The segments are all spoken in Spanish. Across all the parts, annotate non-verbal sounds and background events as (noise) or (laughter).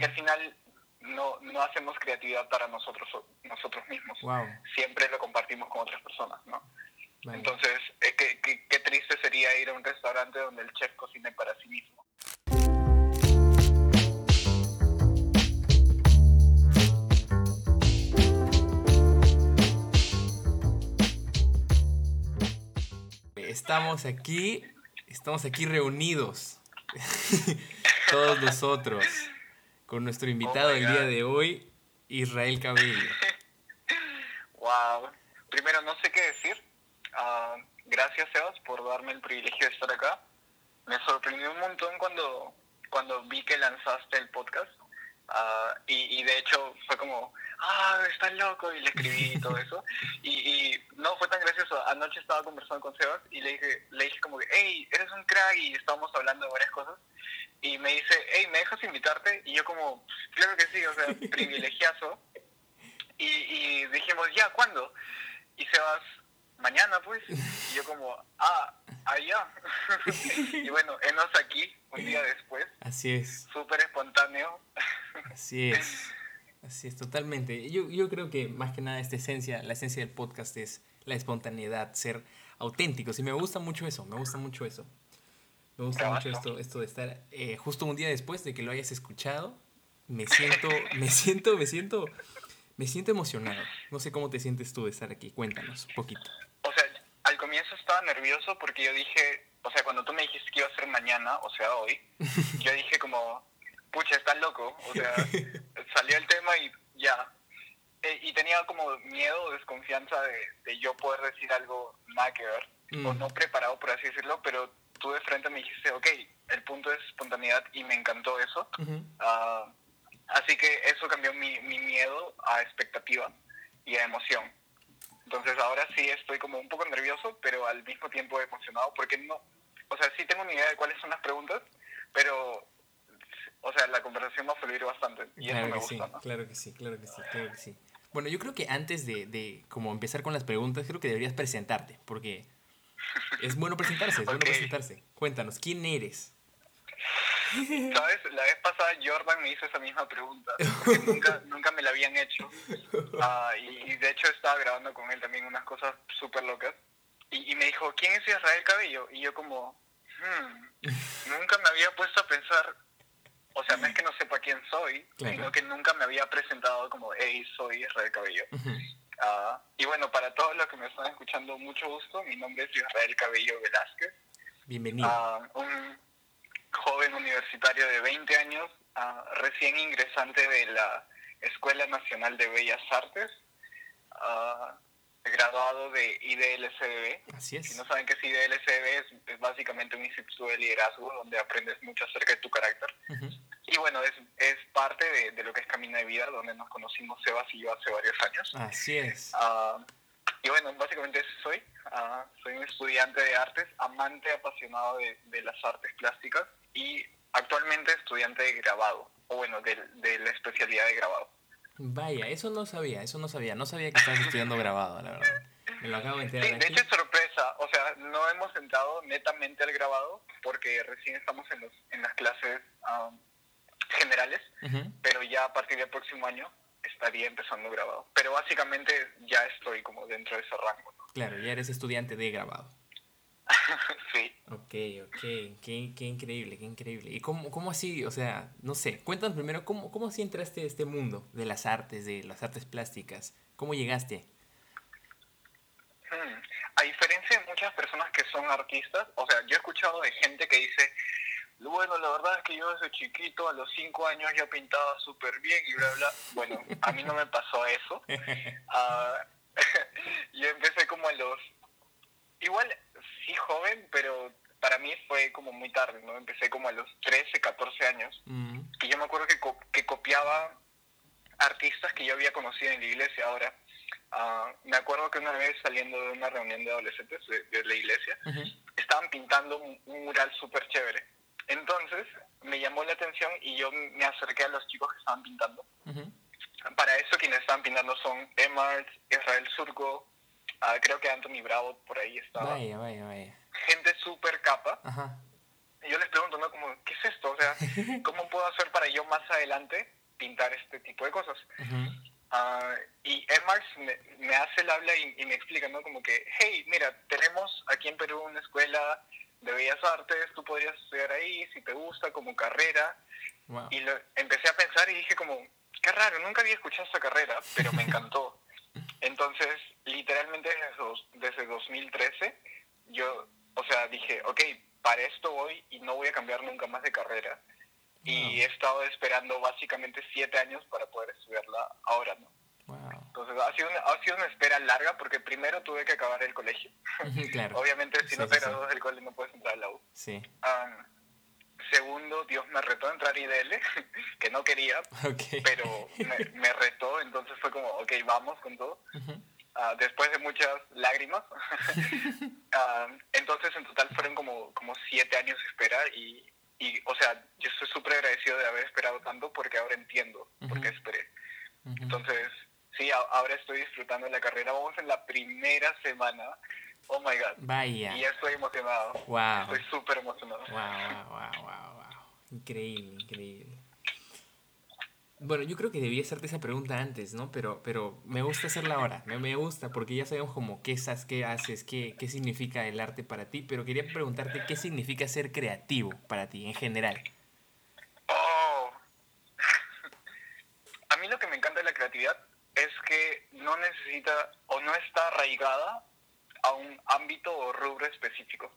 Porque al final no, no hacemos creatividad para nosotros nosotros mismos. Wow. Siempre lo compartimos con otras personas, ¿no? Entonces, eh, qué, qué, qué triste sería ir a un restaurante donde el chef cocine para sí mismo. Estamos aquí, estamos aquí reunidos, (laughs) todos nosotros, con nuestro invitado Oh el my día de hoy, Israel Cabello. Wow. (laughs) Primero, no sé qué decir. Ah, gracias, Sebas, por darme el privilegio de estar acá. Me sorprendió un montón cuando, cuando vi que lanzaste el podcast. Ah, y, y de hecho fue como, ah, estás loco, y le escribí y todo eso. (laughs) Y, y no fue tan gracioso. Anoche estaba conversando con Sebas y le dije, le dije como que, hey, eres un crack y estábamos hablando de varias cosas. Y me dice, hey, ¿me dejas invitarte? Y yo como, claro que sí, o sea, (laughs) privilegiazo. Y, y dijimos, ya, ¿cuándo? Y Sebas, mañana pues. Y yo como, ah, allá. (laughs) y bueno, enos aquí, un día después, Así es, súper espontáneo. así es, así es, totalmente. Yo, yo creo que más que nada esta esencia, la esencia del podcast es la espontaneidad, ser auténticos. Y me gusta mucho eso, me gusta mucho eso. Me gusta mucho esto, esto de estar eh, justo un día después de que lo hayas escuchado. Me siento, me siento, me siento, me siento emocionado. No sé cómo te sientes tú de estar aquí. Cuéntanos un poquito. O sea, al comienzo estaba nervioso porque yo dije, o sea, cuando tú me dijiste que iba a ser mañana, o sea, hoy, yo dije como, pucha, estás loco. O sea, (laughs) salió el tema y ya. Eh, y tenía como miedo o desconfianza de, de yo poder decir algo nada que ver, o Mm. no preparado, por así decirlo, pero tú de frente me dijiste, ok, el punto es espontaneidad y me encantó eso. Ujú. Ah, así que eso cambió mi, mi miedo a expectativa y a emoción. Entonces ahora sí estoy como un poco nervioso, pero al mismo tiempo emocionado, porque no, o sea, sí tengo una idea de cuáles son las preguntas, pero, o sea, la conversación va a fluir bastante y Claro eso me que sí, gusta, ¿no? claro que sí, claro que sí, claro que sí. Bueno, yo creo que antes de, de como empezar con las preguntas, creo que deberías presentarte, porque es bueno presentarse, es bueno presentarse. Cuéntanos, ¿quién eres? ¿Sabes? La vez pasada Jordan me hizo esa misma pregunta, porque nunca, (laughs) nunca me la habían hecho. Ah, y, y de hecho estaba grabando con él también unas cosas súper locas. Y, y me dijo, ¿quién es Israel Cabello? Y yo como, hmm, nunca me había puesto a pensar, o sea, no es que no sepa quién soy, Claro. sino que nunca me había presentado como, hey, soy Israel Cabello. Ah, y bueno, para todos los que me están escuchando, mucho gusto. Mi nombre es Israel Cabello Velázquez. Bienvenido. Ah, un joven universitario de 20 años, ah, recién ingresante de la Escuela Nacional de Bellas Artes, graduado de IDLCB. Así es. Si no saben qué es IDLCB, es, es básicamente un instituto de liderazgo donde aprendes mucho acerca de tu carácter. Ujú. Y bueno, es, es parte de, de lo que es Camino de Vida, donde nos conocimos Sebas y yo hace varios años. Así es. Ah, y bueno, básicamente eso soy. Ah, soy un estudiante de artes, amante apasionado de, de las artes plásticas y actualmente estudiante de grabado, o bueno, de, de la especialidad de grabado. Vaya, eso no sabía, eso no sabía. No sabía que estabas (laughs) estudiando grabado, la verdad. Me lo acabo de Sí, enterar de aquí. hecho es sorpresa, o sea, no hemos entrado netamente al grabado porque recién estamos en, los, en las clases ah, generales, pero ya a partir del próximo año estaría empezando grabado. Pero básicamente ya estoy como dentro de ese rango. ¿no? Claro, ya eres estudiante de grabado. (laughs) sí. Ok, ok, qué, qué increíble, qué increíble. ¿Y cómo, cómo así, o sea, no sé, cuéntanos primero, ¿cómo, cómo así entraste a este mundo de las artes, de las artes plásticas? ¿Cómo llegaste? Hmm. A diferencia de muchas personas que son artistas, o sea, yo he escuchado de gente que dice, bueno, la verdad es que yo desde chiquito, a los cinco años ya pintaba súper bien y bla, bla. Bueno, a mí no me pasó eso. (laughs) Ah, (laughs) yo empecé como a los... Igual, sí joven, pero para mí fue como muy tarde, ¿no? Empecé como a los 13, 14 años. Mm, Y yo me acuerdo que, co- que copiaba artistas que yo había conocido en la iglesia ahora. Ah, me acuerdo que una vez saliendo de una reunión de adolescentes de, de la iglesia, estaban pintando un, un mural súper chévere. Entonces me llamó la atención y yo me acerqué a los chicos que estaban pintando. Para eso quienes estaban pintando son Emart, Israel Surco, ah, creo que Anthony Bravo por ahí estaba. Vaya, vaya, vaya. Gente súper capa. Ajá. yo les pregunto, ¿no? Como, ¿qué es esto? O sea, (laughs) ¿cómo puedo hacer para yo más adelante pintar este tipo de cosas? Ah, y Emars me, me, hace el habla y, me explica, ¿no? Como que, hey, mira, tenemos aquí en Perú una escuela de Bellas Artes, tú podrías estudiar ahí si te gusta como carrera. Y lo, empecé a pensar y dije como, qué raro, nunca había escuchado esta carrera, pero me (laughs) encantó. Entonces, literalmente desde, desde 2013, yo, o sea, dije, ok, para esto voy y no voy a cambiar nunca más de carrera. Y he estado esperando básicamente siete años para poder estudiarla ahora, ¿no? Entonces ha sido, una, ha sido una espera larga porque primero tuve que acabar el colegio. claro. (laughs) Obviamente si no te gradúas del colegio no puedes entrar a la U. Sí. segundo, Dios me retó a entrar a IDL, (laughs) que no quería, pero (laughs) me, retó, entonces fue como, ok, vamos con todo. Ah, después de muchas lágrimas. Entonces en total fueron como, como siete años de espera y, y o sea, yo estoy súper agradecido de haber esperado tanto porque ahora entiendo por qué esperé. Entonces, sí, ahora estoy disfrutando de la carrera. Vamos en la primera semana. Oh my God. Vaya. Y ya estoy emocionado. Wow. Estoy súper emocionado. Wow, wow, wow, wow. Increíble, increíble. Bueno, yo creo que debía hacerte esa pregunta antes, ¿no? Pero, pero me gusta hacerla ahora, me, me gusta, porque ya sabemos como qué, estás, qué haces, qué, qué significa el arte para ti, pero quería preguntarte qué significa ser creativo para ti en general. Oh. A mí lo que me encanta de la creatividad es que no necesita o no está arraigada a un ámbito o rubro específico.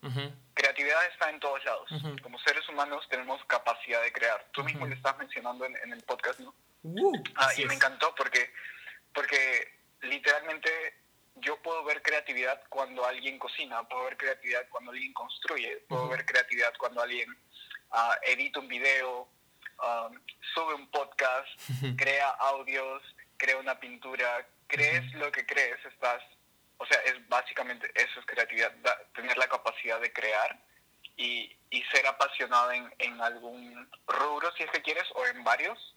Creatividad está en todos lados. Como seres humanos tenemos capacidad de crear. Tú mismo lo estás mencionando en, el podcast, ¿no? Uh, ah, y me encantó porque, porque literalmente yo puedo ver creatividad cuando alguien cocina, puedo ver creatividad cuando alguien construye, puedo ver creatividad cuando alguien uh, edita un video, um, sube un podcast, crea audios, crea una pintura, crees lo que crees, estás o sea, es básicamente eso es creatividad, tener la capacidad de crear y, y ser apasionado en, en, algún rubro, si es que quieres, o en varios,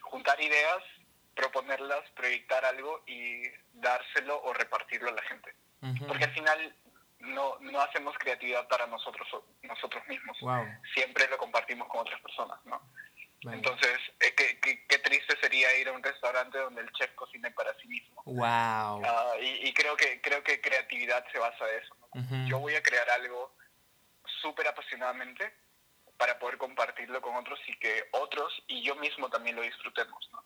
juntar ideas, proponerlas, proyectar algo y dárselo o repartirlo a la gente. Porque al final no, no hacemos creatividad para nosotros nosotros mismos. Siempre lo compartimos con otras personas, ¿no? Entonces, eh, qué, qué, triste sería ir a un restaurante donde el chef cocine para sí mismo. Wow. Ah, y, creo que creo que creatividad se basa en eso. Yo voy a crear algo súper apasionadamente para poder compartirlo con otros y que otros y yo mismo también lo disfrutemos. ¿no?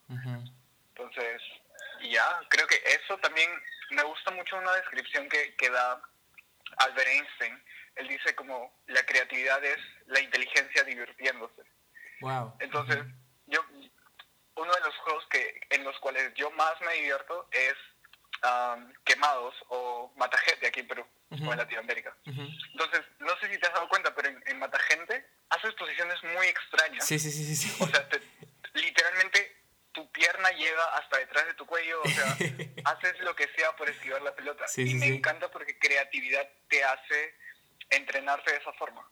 Entonces, ya, creo que eso también me gusta mucho una descripción que, que da Albert Einstein. Él dice como la creatividad es la inteligencia divirtiéndose. Entonces, yo uno de los juegos que en los cuales yo más me divierto es Quemados o Matagente aquí en Perú o en Latinoamérica. Entonces, no sé si te has dado cuenta, pero en, Matagente haces posiciones muy extrañas. Sí, sí, sí, sí. O sea, literalmente tu pierna llega hasta detrás de tu cuello, o sea, (laughs) haces lo que sea por esquivar la pelota. y me encanta porque creatividad te hace entrenarte de esa forma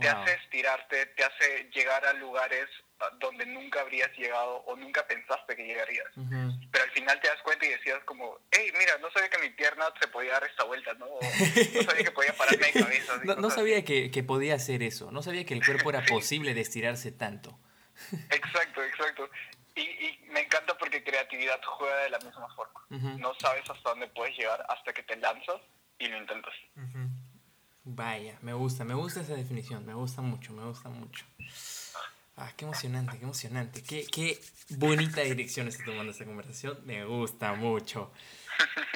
te hace estirarte, te hace llegar a lugares ah, donde nunca habrías llegado o nunca pensaste que llegarías. Pero al final te das cuenta y decías como, hey, mira, no sabía que mi pierna se podía dar esta vuelta, ¿no? no sabía que podía pararme de cabeza. (laughs) No, sabía que, que, podía hacer eso, no sabía que el cuerpo era (laughs) posible de estirarse tanto. exacto, exacto. Y, y, me encanta porque creatividad juega de la misma forma. No sabes hasta dónde puedes llegar hasta que te lanzas y lo intentas. Vaya, me gusta, me gusta esa definición, me gusta mucho, me gusta mucho. Ah, qué emocionante, qué emocionante. Qué, qué bonita dirección está tomando esta conversación. Me gusta mucho.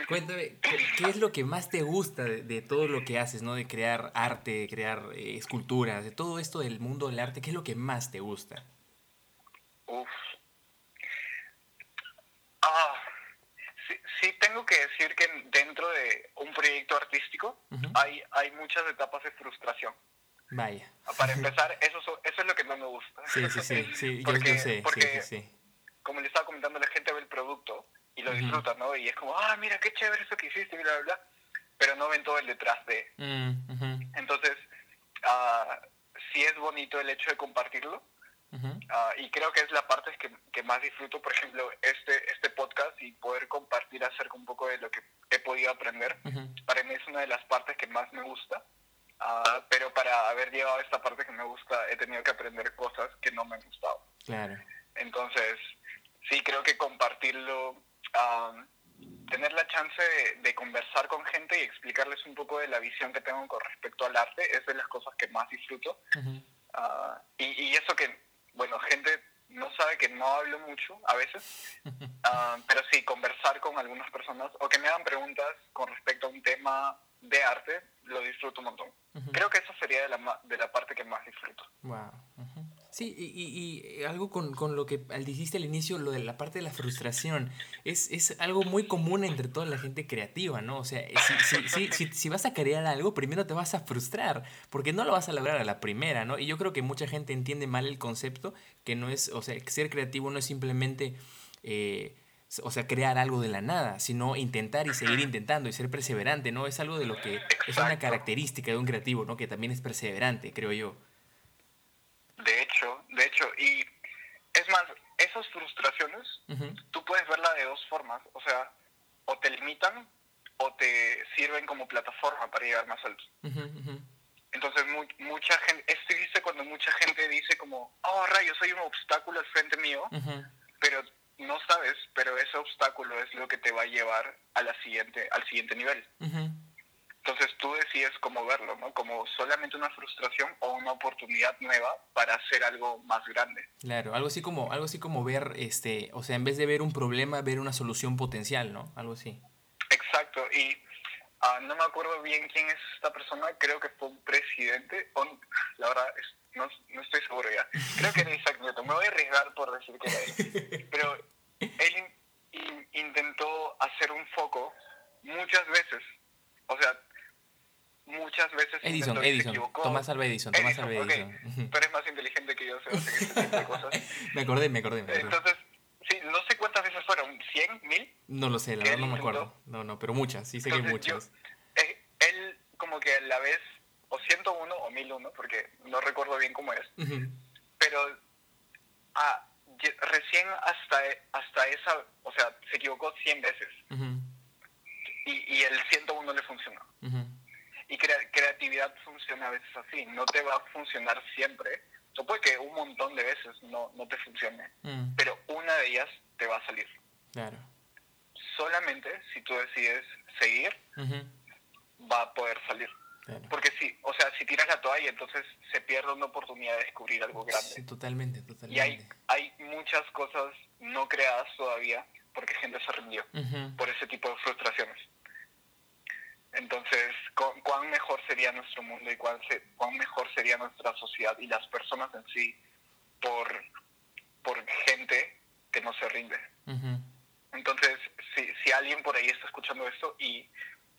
Cuéntame, ¿qué, es lo que más te gusta de, todo lo que haces, ¿no? De crear arte, de crear eh, esculturas, de todo esto del mundo del arte? ¿Qué es lo que más te gusta? Uf. Ah, sí, tengo que decir que dentro de un proyecto artístico hay, hay muchas etapas de frustración. Vaya. Para (laughs) empezar, eso, eso es lo que no me gusta. Sí, sí, sí, (laughs) sí porque, yo, sé. Porque, como le estaba comentando, la gente ve el producto y lo disfruta, ¿no? Y es como, ah, mira, qué chévere eso que hiciste, bla, bla, bla. Pero no ven todo el detrás de. Mm, Entonces, uh, sí es bonito el hecho de compartirlo, Ah, y creo que es la parte que, que, más disfruto, por ejemplo, este, este podcast y poder compartir acerca un poco de lo que he podido aprender. Para mí es una de las partes que más me gusta. Ah, pero para haber llegado a esta parte que me gusta, he tenido que aprender cosas que no me han gustado. Claro. Entonces, sí, creo que compartirlo, ah, tener la chance de, conversar con gente y explicarles un poco de la visión que tengo con respecto al arte es de las cosas que más disfruto. Ah, y, y, eso que, bueno, gente no sabe que no hablo mucho a veces, (laughs) pero sí, conversar con algunas personas o que me hagan preguntas con respecto a un tema de arte, lo disfruto un montón. Creo que eso sería de la, de la parte que más disfruto. Wow. Sí, y, y, algo con, con, lo que dijiste al inicio, lo de la parte de la frustración, es, es algo muy común entre toda la gente creativa, ¿no? O sea, si, si, si, si, vas a crear algo, primero te vas a frustrar, porque no lo vas a lograr a la primera, ¿no? Y yo creo que mucha gente entiende mal el concepto, que no es, o sea, ser creativo no es simplemente... Eh, o sea, crear algo de la nada, sino intentar y seguir intentando y ser perseverante, ¿no? Es algo de lo que es una característica de un creativo, ¿no? Que también es perseverante, creo yo. De hecho, de hecho, y es más, esas frustraciones, tú puedes verla de dos formas, o sea, o te limitan o te sirven como plataforma para llegar más alto. Entonces, mucha gente, es triste cuando mucha gente dice como, oh, rayos, soy un obstáculo al frente mío, pero no sabes, pero ese obstáculo es lo que te va a llevar a la siguiente, al siguiente nivel. Entonces tú decides cómo verlo, ¿no? Como solamente una frustración o una oportunidad nueva para hacer algo más grande. Claro, algo así como, algo así como ver, este, o sea, en vez de ver un problema, ver una solución potencial, ¿no? Algo así. Exacto, y ah, no me acuerdo bien quién es esta persona, creo que fue un presidente, o, la verdad no, no, estoy seguro ya. Creo que era Isaac Newton, me voy a arriesgar por decir que era él. (laughs) Pero él intentó hacer un foco muchas veces, o sea, muchas veces Edison, Edison, Tomás Alva Edison, Tomás Edison. Okay. Tú eres más inteligente que yo, tipo de cosas. (laughs) me acordé, me acordé, me acordé. Entonces, sí, no sé cuántas veces fueron, ¿100? ¿1000? No lo sé, la verdad no me acuerdo. No, no, pero muchas, sí sé que hay muchas. eh, él como que a la vez, o 101 o 1001, porque no recuerdo bien cómo es, pero ah, recién hasta, hasta esa, o sea, se equivocó 100 veces. y, y el 101 le funcionó. Y creatividad funciona a veces así, no te va a funcionar siempre. O puede que un montón de veces no, no te funcione, mm. pero una de ellas te va a salir. Claro. Solamente si tú decides seguir, va a poder salir. Porque si, o sea, si tiras la toalla, entonces se pierde una oportunidad de descubrir algo grande. Sí, totalmente, totalmente. Y hay, hay muchas cosas no creadas todavía porque gente se rindió por ese tipo de frustraciones. Entonces, ¿cuán mejor sería nuestro mundo y cuán, cuán mejor sería nuestra sociedad y las personas en sí por, por gente que no se rinde? Entonces, si, si alguien por ahí está escuchando esto y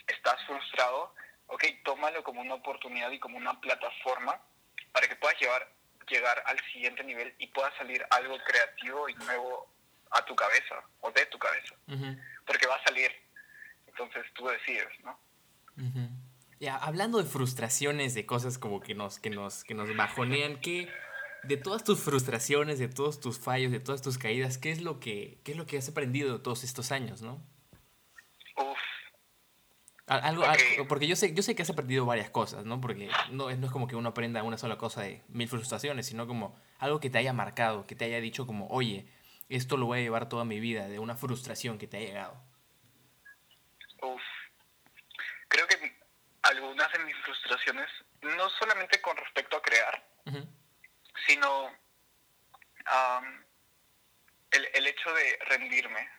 estás frustrado, ok, tómalo como una oportunidad y como una plataforma para que puedas llevar, llegar al siguiente nivel y pueda salir algo creativo y nuevo a tu cabeza o de tu cabeza. Porque va a salir. Entonces tú decides, ¿no? Ya, hablando de frustraciones, de cosas como que nos, que nos, que nos bajonean, ¿qué, de todas tus frustraciones, de todos tus fallos, de todas tus caídas, ¿qué es lo que, qué es lo que has aprendido todos estos años, no? Uf. Algo, porque yo sé, yo sé que has aprendido varias cosas, ¿no? Porque no, no es como que uno aprenda una sola cosa de mil frustraciones, sino como algo que te haya marcado, que te haya dicho como, oye, esto lo voy a llevar toda mi vida, de una frustración que te ha llegado. Uf creo que algunas de mis frustraciones, no solamente con respecto a crear, sino el, el, hecho de rendirme,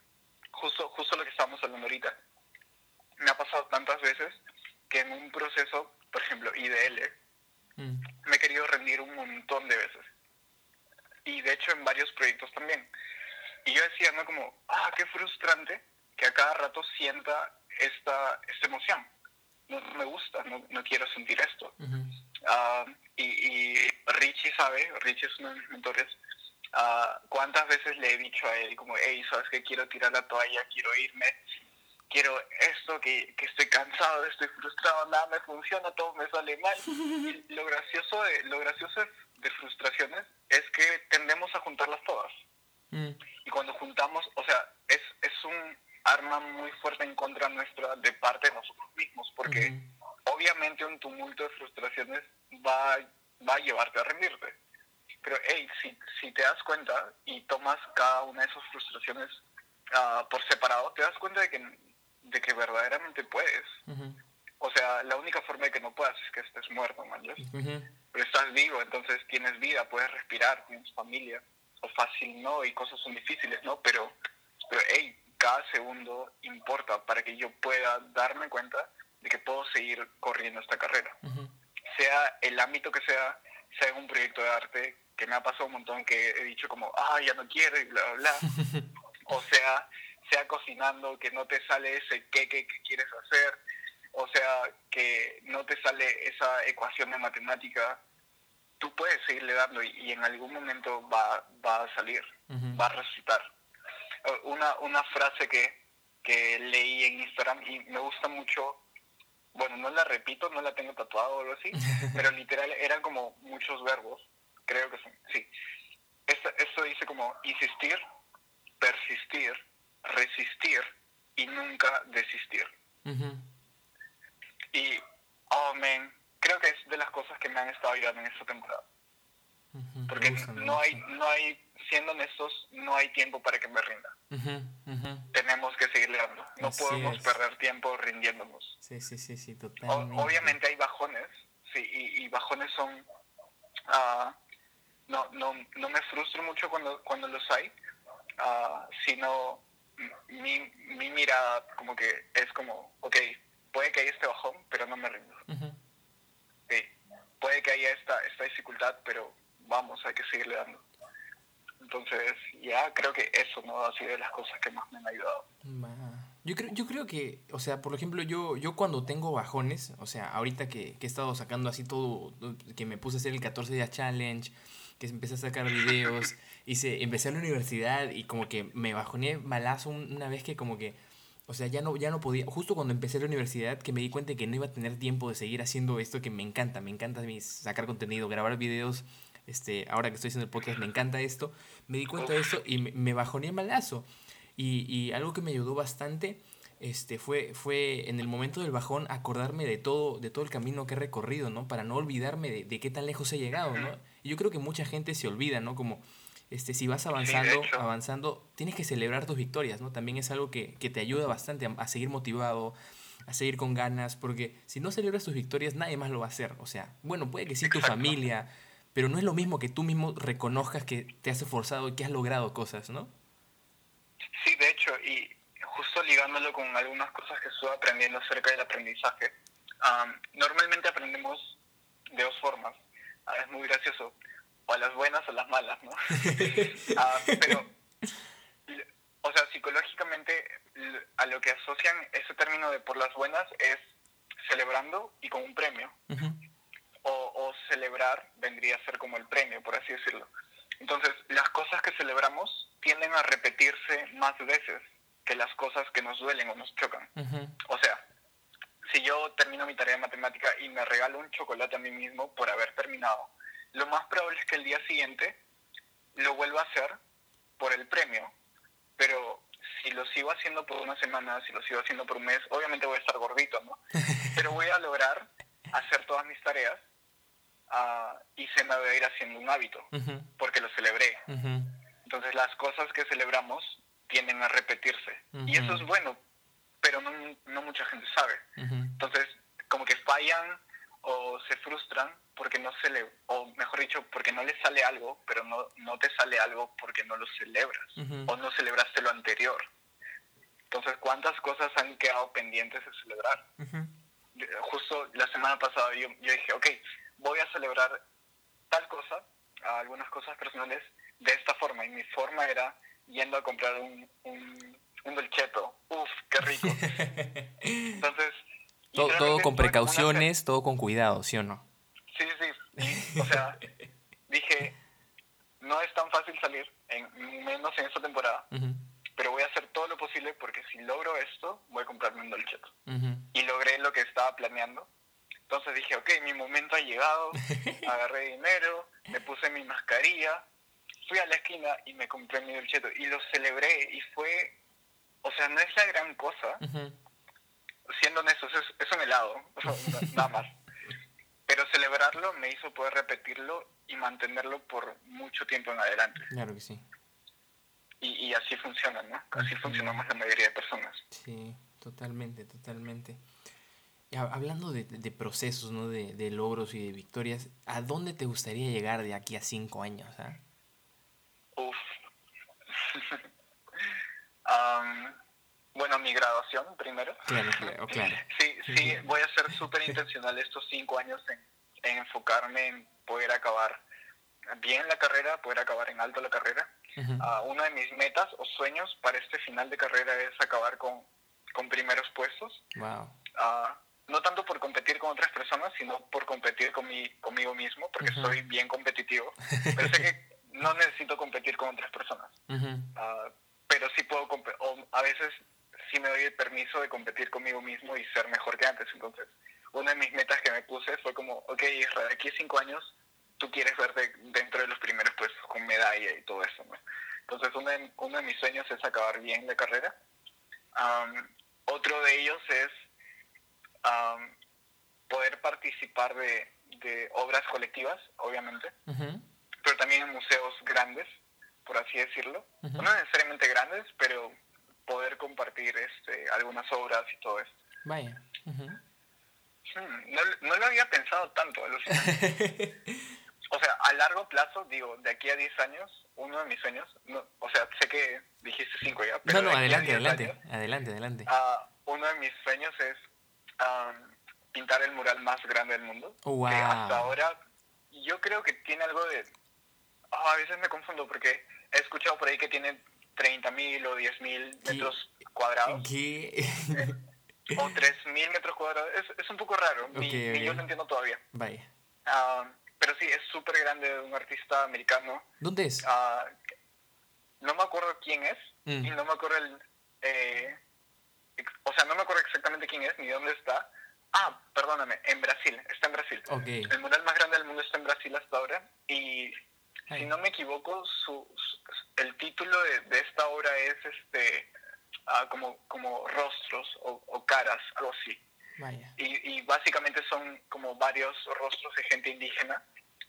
justo, justo lo que estábamos hablando ahorita. Me ha pasado tantas veces que en un proceso, por ejemplo, IDL, mm. me he querido rendir un montón de veces. Y de hecho en varios proyectos también. Y yo decía, ¿no? Como, ah, qué frustrante que a cada rato sienta esta, esta emoción no me gusta, no, no quiero sentir esto. Ah, y, y, Richie sabe, Richie es uno de mis mentores, uh, cuántas veces le he dicho a él como, hey, sabes que quiero tirar la toalla, quiero irme, quiero esto, que, que estoy cansado, estoy frustrado, nada me funciona, todo me sale mal. Y (laughs) lo gracioso de, lo gracioso de frustraciones es que tendemos a juntarlas todas. Mm. Y cuando juntamos, o sea, es, es un arma muy fuerte en contra nuestra de parte de nosotros mismos, porque obviamente un tumulto de frustraciones va, va a llevarte a rendirte. Pero, hey, si, si te das cuenta y tomas cada una de esas frustraciones ah, por separado, te das cuenta de que, de que verdaderamente puedes. O sea, la única forma de que no puedas es que estés muerto, man. Pero estás vivo, entonces tienes vida, puedes respirar, tienes familia. O fácil, ¿no? Y cosas son difíciles, ¿no? Pero, pero hey, cada segundo importa para que yo pueda darme cuenta de que puedo seguir corriendo esta carrera. Sea el ámbito que sea, sea un proyecto de arte, que me ha pasado un montón que he dicho como, ah, ya no quiero y bla, bla, bla. (laughs) o sea, sea cocinando, que no te sale ese queque que quieres hacer, o sea, que no te sale esa ecuación de matemática, tú puedes seguirle dando y, en algún momento va, va a salir, va a resultar. Una, una frase que, que leí en Instagram y me gusta mucho bueno, no la repito, no la tengo tatuado o algo así, (laughs) pero literal eran como muchos verbos, creo que son, sí. Esto, esto dice como insistir, persistir, resistir y nunca desistir. Y, oh, man, creo que es de las cosas que me han estado ayudando en esta temporada. Porque no hay, no hay, siendo honestos, no hay tiempo para que me rinda. Tenemos que seguirle dando. No podemos perder tiempo rindiéndonos. Sí, sí, sí, sí, totalmente. obviamente hay bajones, sí, y, bajones son... Uh, no, no, no me frustro mucho cuando, cuando los hay, uh, sino mi, mi mirada como que es como, ok, puede que haya este bajón, pero no me rindo. sí, puede que haya esta, esta dificultad, pero vamos, hay que seguirle dando. Entonces, ya creo que eso no ha sido de las cosas que más me han ayudado. Yo creo, yo creo que, o sea, por ejemplo, yo, yo cuando tengo bajones, o sea, ahorita que, que he estado sacando así todo, que me puse a hacer el 14 día challenge, que empecé a sacar videos, (laughs) hice, empecé a la universidad y como que me bajoné malazo una vez que como que, o sea, ya no, ya no podía, justo cuando empecé la universidad que me di cuenta que no iba a tener tiempo de seguir haciendo esto que me encanta, me encanta sacar contenido, grabar videos, este, ahora que estoy haciendo el podcast me encanta esto, me di cuenta de esto y me, me bajoné malazo. Y, y algo que me ayudó bastante este, fue, fue en el momento del bajón acordarme de todo, de todo el camino que he recorrido, ¿no? Para no olvidarme de, de qué tan lejos he llegado, ¿no? Y yo creo que mucha gente se olvida, ¿no? Como este, si vas avanzando, avanzando, tienes que celebrar tus victorias, ¿no? También es algo que, que te ayuda bastante a, seguir motivado, a seguir con ganas, porque si no celebras tus victorias, nadie más lo va a hacer. O sea, bueno, puede que sí tu familia, pero no es lo mismo que tú mismo reconozcas que te has esforzado y que has logrado cosas, ¿no? Sí, de hecho, y justo ligándolo con algunas cosas que estuve aprendiendo acerca del aprendizaje, normalmente aprendemos de dos formas. Ah, es muy gracioso, o a las buenas o a las malas, ¿no? (laughs) Ah, pero, o sea, psicológicamente a lo que asocian ese término de por las buenas es celebrando y con un premio. O, o celebrar vendría a ser como el premio, por así decirlo. Entonces, las cosas que celebramos tienden a repetirse más veces que las cosas que nos duelen o nos chocan. O sea, si yo termino mi tarea de matemática y me regalo un chocolate a mí mismo por haber terminado, lo más probable es que el día siguiente lo vuelva a hacer por el premio. Pero si lo sigo haciendo por una semana, si lo sigo haciendo por un mes, obviamente voy a estar gordito, ¿no? (laughs) Pero voy a lograr hacer todas mis tareas uh, y se me va a ir haciendo un hábito, porque lo celebré. Entonces las cosas que celebramos tienden a repetirse. Y eso es bueno, pero no, no mucha gente sabe. Entonces, como que fallan o se frustran porque no se le, o mejor dicho, porque no les sale algo, pero no, no te sale algo porque no lo celebras o no celebraste lo anterior. Entonces, ¿cuántas cosas han quedado pendientes de celebrar? Justo la semana pasada yo, yo dije, ok, voy a celebrar tal cosa, algunas cosas personales, de esta forma. Y mi forma era yendo a comprar un, un, un dolceto. Uf, qué rico. (laughs) Entonces... Todo, con precauciones, todo con cuidado, ¿sí o no? Sí, sí. O sea, dije, no es tan fácil salir, en, menos en esta temporada, pero voy a hacer todo lo posible porque si logro esto, voy a comprarme un dolceto. Y logré lo que estaba planeando. Entonces dije, ok, mi momento ha llegado, (laughs) agarré dinero, me puse mi mascarilla, fui a la esquina y me compré mi dolceto y lo celebré y fue, o sea, no es la gran cosa, siendo honestos, es, es un helado, (laughs) nada más. Pero celebrarlo me hizo poder repetirlo y mantenerlo por mucho tiempo en adelante. Claro que sí. Y, y así funciona, ¿no? Así funcionamos la mayoría de personas. Sí, totalmente, totalmente. Hablando de, de, procesos, ¿no? De, de, logros y de victorias, ¿a dónde te gustaría llegar de aquí a cinco años? Ah? Uf. (laughs) um, bueno, mi graduación primero. Claro, claro, claro. (laughs) Sí, sí, voy a ser (laughs) súper intencional estos cinco años en, en, enfocarme en poder acabar bien la carrera, poder acabar en alto la carrera. Uh -huh. uh, una de mis metas o sueños para este final de carrera es acabar con, con primeros puestos. Wow. Uh, no tanto por competir con otras personas, sino por competir con mi, conmigo mismo, porque uh -huh. soy bien competitivo. Pero sé que no necesito competir con otras personas. Uh -huh. pero sí puedo, o a veces sí me doy el permiso de competir conmigo mismo y ser mejor que antes. Entonces, una de mis metas que me puse fue como, ok, Israel, de aquí a cinco años tú quieres verte dentro de los primeros puestos con medalla y todo eso, ¿no? Entonces, uno de, uno de mis sueños es acabar bien la carrera. Um, otro de ellos es um, poder participar de, de, obras colectivas, obviamente, uh -huh. pero también en museos grandes, por así decirlo. Uh -huh. No necesariamente grandes, pero poder compartir este, algunas obras y todo esto. Vaya. Uh -huh. no, no, lo había pensado tanto. (laughs) o sea, a largo plazo, digo, de aquí a 10 años, uno de mis sueños, no, o sea, sé que dijiste 5 ya, pero... No, no, adelante, adelante, años, adelante, adelante. Uh, uno de mis sueños es um, pintar el mural más grande del mundo. wow. Que hasta ahora, yo creo que tiene algo de... Oh, a veces me confundo porque he escuchado por ahí que tiene 30.000 o 10.000 metros cuadrados. ¿Qué? o 3.000 metros cuadrados. Es, es, un poco raro. Okay, ni, okay. ni, yo lo entiendo todavía. Vaya. Uh, pero sí, es súper grande, un artista americano. ¿Dónde es? Uh, no me acuerdo quién es. Mm. Y no me acuerdo el... Eh, o sea, no me acuerdo exactamente quién es ni dónde está. Ah, perdóname, en Brasil. Está en Brasil. Okay. El mural más grande del mundo está en Brasil hasta ahora. Y si no me equivoco, su, su el título de, de, esta obra es este uh, como, como rostros o, o, caras, algo así. Vaya. Y, y, básicamente son como varios rostros de gente indígena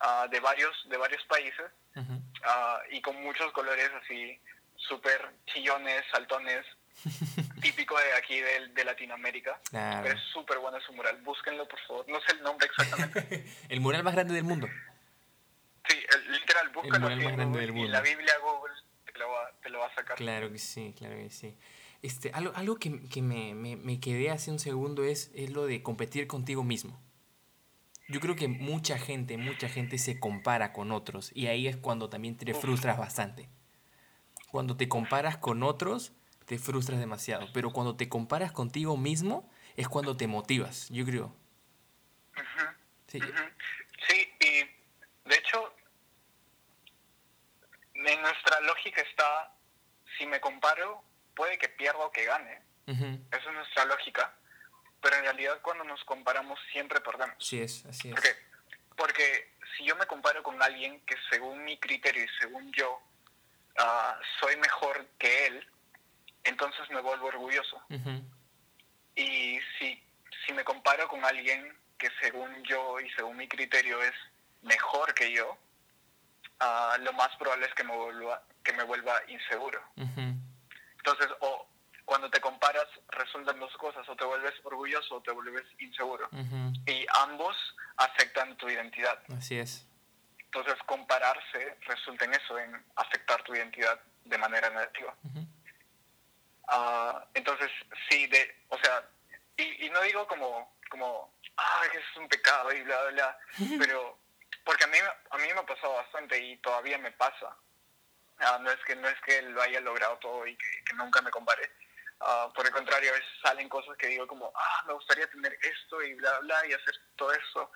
uh, de varios de varios países uh -huh. uh, y con muchos colores así súper chillones, saltones, (laughs) típico de aquí de, de Latinoamérica. Claro. Pero es súper bueno su mural. Búsquenlo, por favor. No sé el nombre exactamente. (laughs) el mural más grande del mundo. Sí, el, literal, búscalo el más grande del mundo. y la Biblia Google te lo, va, te lo va a sacar. Claro que sí, claro que sí. Este, algo, algo que, que me, me, me, quedé hace un segundo es, es lo de competir contigo mismo. Yo creo que mucha gente, mucha gente se compara con otros y ahí es cuando también te frustras bastante. Cuando te comparas con otros, te frustras demasiado. Pero cuando te comparas contigo mismo, es cuando te motivas, yo creo. Uh -huh. Sí. Uh -huh. sí, y de hecho, en nuestra lógica está, si me comparo, puede que pierda o que gane. Uh -huh. Esa es nuestra lógica. Pero en realidad cuando nos comparamos siempre perdemos. Sí es, así es. ¿Por qué? Porque si yo me comparo con alguien que según mi criterio y según yo uh, soy mejor que él, entonces me vuelvo orgulloso. Uh -huh. Y si, si me comparo con alguien que según yo y según mi criterio es mejor que yo, uh, lo más probable es que me vuelva, que me vuelva inseguro. Uh -huh. Entonces, o cuando te comparas resultan dos cosas, o te vuelves orgulloso o te vuelves inseguro. Uh -huh. Y ambos afectan tu identidad. Así es. Entonces, compararse resulta en eso, en afectar tu identidad de manera negativa. Uh -huh. Uh, entonces, sí, de, o sea, y, y, no digo como, como, ah, es un pecado y bla, bla, bla, pero porque a mí, a mí me ha pasado bastante y todavía me pasa. Uh, no, es que, no es que lo haya logrado todo y que, que nunca me compare. Uh, por el contrario, a veces salen cosas que digo como, ah, me gustaría tener esto y bla, bla, y hacer todo eso.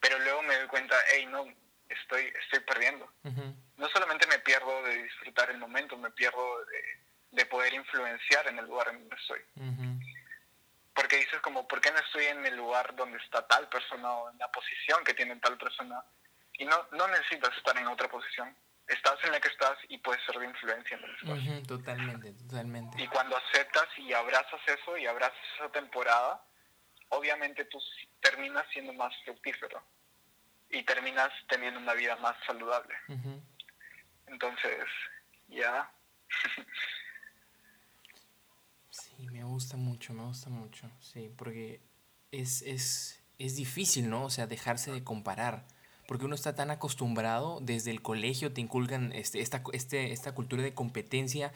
Pero luego me doy cuenta, hey, no, estoy, estoy perdiendo. Uh -huh. No solamente me pierdo de disfrutar el momento, me pierdo de, de poder influenciar en el lugar en donde estoy. Uh -huh. Porque dices como, ¿por qué no estoy en el lugar donde está tal persona o en la posición que tiene tal persona? Y no, no necesitas estar en otra posición. estás en la que estás y puedes ser de influencia en el espacio. totalmente, totalmente. Y cuando aceptas y abrazas eso y abrazas esa temporada, obviamente tú terminas siendo más fructífero y terminas teniendo una vida más saludable. Entonces, ya. (laughs) me gusta mucho, me gusta mucho, sí, porque es, es, es difícil, ¿no? O sea, dejarse de comparar porque uno está tan acostumbrado, desde el colegio te inculcan este, esta, este, esta cultura de competencia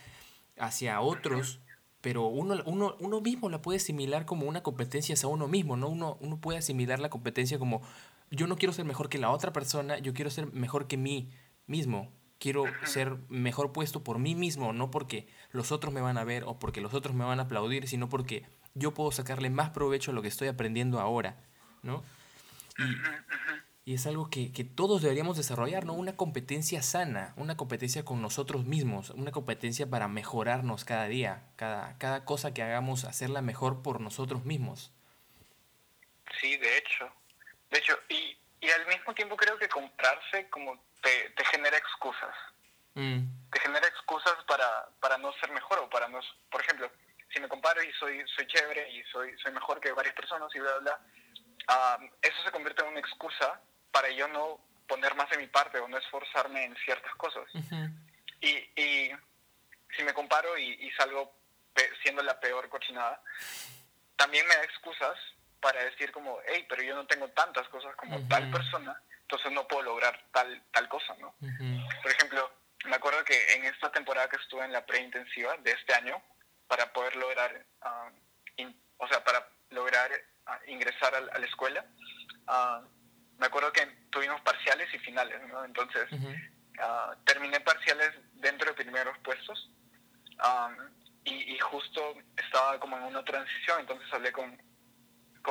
hacia otros, pero uno, uno, uno mismo la puede asimilar como una competencia hacia uno mismo, ¿no? Uno, uno puede asimilar la competencia como yo no quiero ser mejor que la otra persona, yo quiero ser mejor que mí mismo. Quiero ser mejor puesto por mí mismo, no porque los otros me van a ver o porque los otros me van a aplaudir, sino porque yo puedo sacarle más provecho a lo que estoy aprendiendo ahora, ¿no? Y es algo que, todos deberíamos desarrollar, ¿no? Una competencia sana, una competencia con nosotros mismos, una competencia para mejorarnos cada día, cada, cada cosa que hagamos, hacerla mejor por nosotros mismos. Sí, de hecho. De hecho, y, y al mismo tiempo creo que comprarse como te, te genera excusas. Mm. Te genera excusas para, para no ser mejor o para no... Por ejemplo, si me comparo y soy, soy chévere y soy, soy mejor que varias personas y bla, bla, bla, ah, eso se convierte en una excusa para yo no poner más de mi parte o no esforzarme en ciertas cosas. y, y, si me comparo y, salgo siendo la peor cochinada, también me da excusas para decir como, hey, pero yo no tengo tantas cosas como tal persona, entonces no puedo lograr tal, tal cosa, ¿no? Por ejemplo, me acuerdo que en esta temporada que estuve en la preintensiva de este año, para poder lograr, ah, o sea, para lograr ah, ingresar a, la escuela, uh, me acuerdo que tuvimos parciales y finales, ¿no? Entonces, ah, terminé parciales dentro de primeros puestos y, justo estaba como en una transición, entonces hablé con,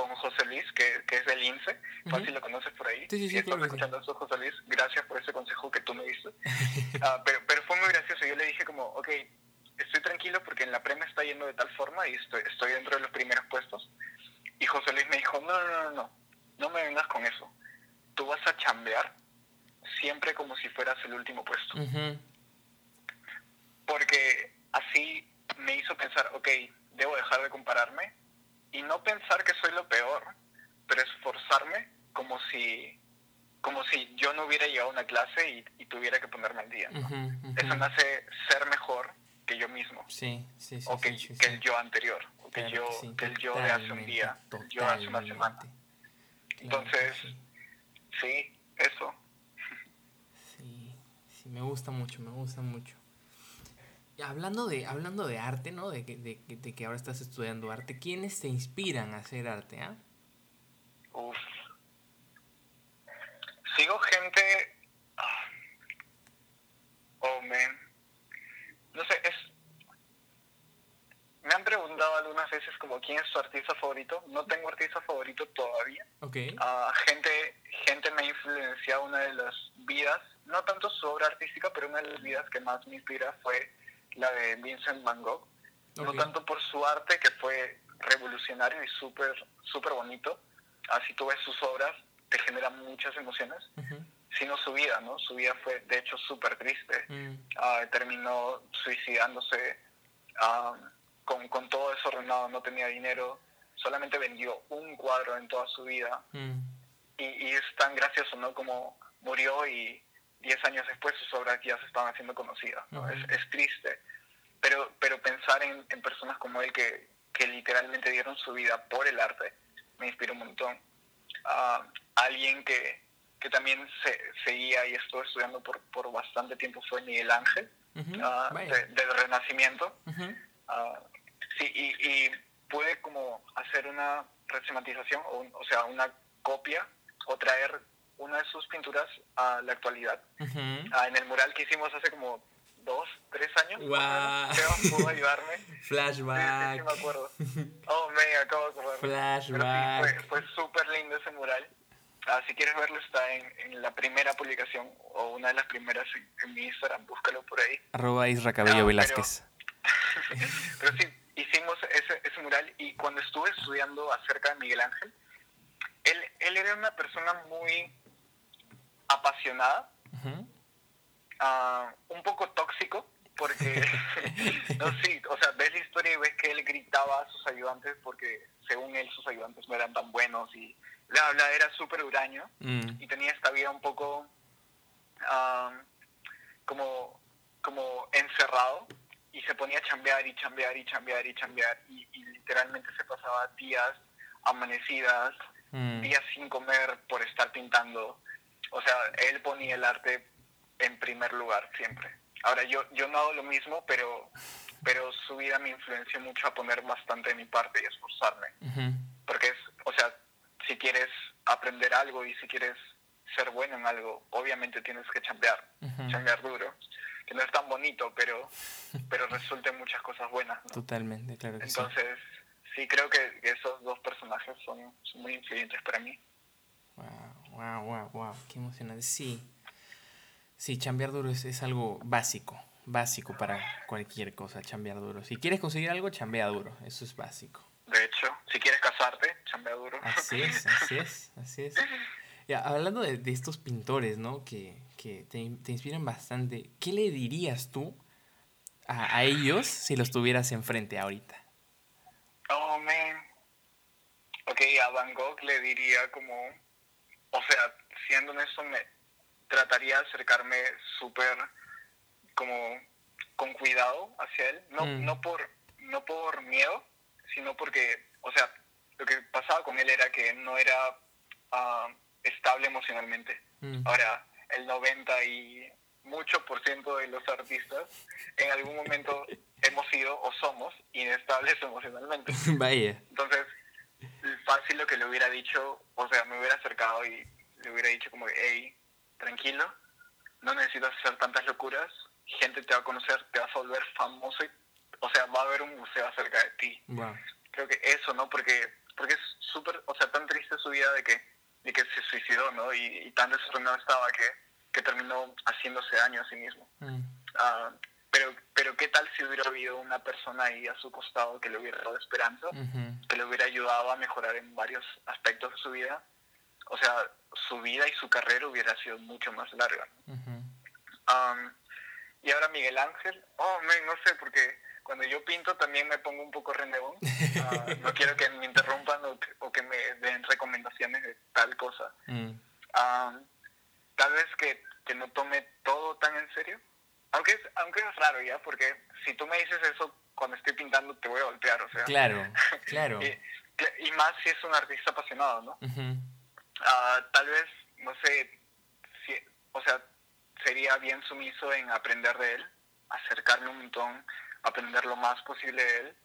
con José Luis, que, que es del INSE, fácil lo conoces por ahí. Sí, sí, si estás escuchando eso, José Luis, gracias por ese consejo que tú me diste. (laughs) Ah, pero, pero fue muy gracioso, yo le dije como, ok, estoy tranquilo porque en la pre me está yendo de tal forma y estoy, estoy dentro de los primeros puestos. Y José Luis me dijo, no, no, no, no, no me vengas con eso tú vas a chambear siempre como si fueras el último puesto. Porque así me hizo pensar, ok, debo dejar de compararme y no pensar que soy lo peor, pero esforzarme como si como si yo no hubiera llegado a una clase y, tuviera que ponerme al día. Eso me hace ser mejor que yo mismo. Sí, sí, o que, el yo anterior, o que, yo, que el yo de hace un día, el yo de hace una semana. Entonces, Sí, eso. Sí, sí, me gusta mucho, me gusta mucho. Hablando de, hablando de arte, ¿no? De que, de, de que ahora estás estudiando arte, ¿quiénes te inspiran a hacer arte, ah? Uf. Sigo gente... Ah, oh, man. No sé, es me han preguntado algunas veces como quién es tu artista favorito. No tengo artista favorito todavía. Okay. Uh, gente, gente me ha influenciado una de las vidas, no tanto su obra artística, pero una de las vidas que más me inspira fue la de Vincent Van Gogh. No tanto por su arte, que fue revolucionario y súper súper bonito. Así tú ves sus obras, te genera muchas emociones. Sino su vida, ¿no? Su vida fue, de hecho, súper triste. Mm. Ah, terminó suicidándose. Uh, con, con todo desordenado, no tenía dinero, solamente vendió un cuadro en toda su vida. Mm. Y, es tan gracioso, ¿no? Como murió y diez años después sus obras ya se estaban haciendo conocidas. es, triste. Pero, pero pensar en, personas como él que, que, literalmente dieron su vida por el arte me inspiró un montón. Uh, alguien que, que también se, seguía y estuvo estudiando por, por bastante tiempo fue Miguel Ángel, ah, del Renacimiento. Sí, y, y puede como hacer una resematización, o, o sea, una copia o traer una de sus pinturas a la actualidad. Ah, en el mural que hicimos hace como dos, tres años. Wow. pudo ayudarme. (laughs) Flashback. Sí, sí, me acuerdo. Oh, me acabo de acordar. Flashback. fue, súper lindo ese mural. Ah, si quieres verlo, está en, en, la primera publicación o una de las primeras en, mi Instagram. Búscalo por ahí. Arroba Isra Cabello Velázquez. (laughs) pero sí, hicimos ese, ese mural y cuando estuve estudiando acerca de Miguel Ángel, él, él era una persona muy apasionada ah, un poco tóxico, porque, (laughs) (laughs) no, sí, o sea, ves la historia y ves que él gritaba a sus ayudantes porque según él sus ayudantes no eran tan buenos y bla, bla, era súper huraño Mm. y tenía esta vida un poco ah, como, como encerrado y se ponía a chambear y chambear y chambear y chambear y, y literalmente se pasaba días amanecidas, Mm. días sin comer por estar pintando. O sea, él ponía el arte en primer lugar siempre. Ahora, yo, yo no hago lo mismo, pero, pero su vida me influenció mucho a poner bastante de mi parte y esforzarme. Porque es, o sea, si quieres aprender algo y si quieres ser bueno en algo, obviamente tienes que chambear, chambear duro. Que no es tan bonito, pero, (laughs) pero resulta en muchas cosas buenas. ¿no? Totalmente, claro que sí. Entonces, sí, creo que, que esos dos personajes son, son muy influyentes para mí. Wow, wow, wow, wow, qué emocionante. Sí, sí, chambear duro es, es algo básico, básico para cualquier cosa, chambear duro. Si quieres conseguir algo, chambea duro, eso es básico. De hecho, si quieres casarte, chambea duro. Así es, (laughs) así es, así es. Ya, hablando de, de estos pintores, ¿no? Que, que te, te inspiran bastante, ¿qué le dirías tú a, a ellos si los tuvieras enfrente ahorita? Oh, man. Ok, a Van Gogh le diría como, o sea, siendo honesto, me trataría de acercarme súper como con cuidado hacia él, no, Mm. no por no por miedo, sino porque, o sea, lo que pasaba con él era que no era ah, estable emocionalmente. Mm. Ahora, el 90 y mucho por ciento de los artistas en algún momento (laughs) hemos sido o somos inestables emocionalmente. Vaya. Entonces, fácil lo que le hubiera dicho, o sea, me hubiera acercado y le hubiera dicho como, hey, tranquilo, no necesitas hacer tantas locuras, gente te va a conocer, te vas a volver famoso, y, o sea, va a haber un museo acerca de ti. Wow. Creo que eso, ¿no? Porque porque es súper, o sea, tan triste su vida de que, de que se suicidó, ¿no? Y, y tan desordenado estaba que, que terminó haciéndose daño a sí mismo. Mm. Ah, pero, pero ¿qué tal si hubiera habido una persona ahí a su costado que le hubiera dado esperanza? Que le hubiera ayudado a mejorar en varios aspectos de su vida, o sea, su vida y su carrera hubiera sido mucho más larga. Um, y ahora Miguel Ángel, oh, man, no sé, porque cuando yo pinto también me pongo un poco renegón. (laughs) Ah, no quiero que me interrumpan o que, o que me den recomendaciones de tal cosa. Mm. Um, tal vez que, que no tome todo tan en serio. Aunque es, aunque es raro ya, porque si tú me dices eso cuando estoy pintando te voy a golpear, o sea. Claro, (laughs) claro. y, y más si es un artista apasionado, ¿no? Ah, tal vez, no sé, si, o sea, sería bien sumiso en aprender de él, acercarme un montón, aprender lo más posible de él,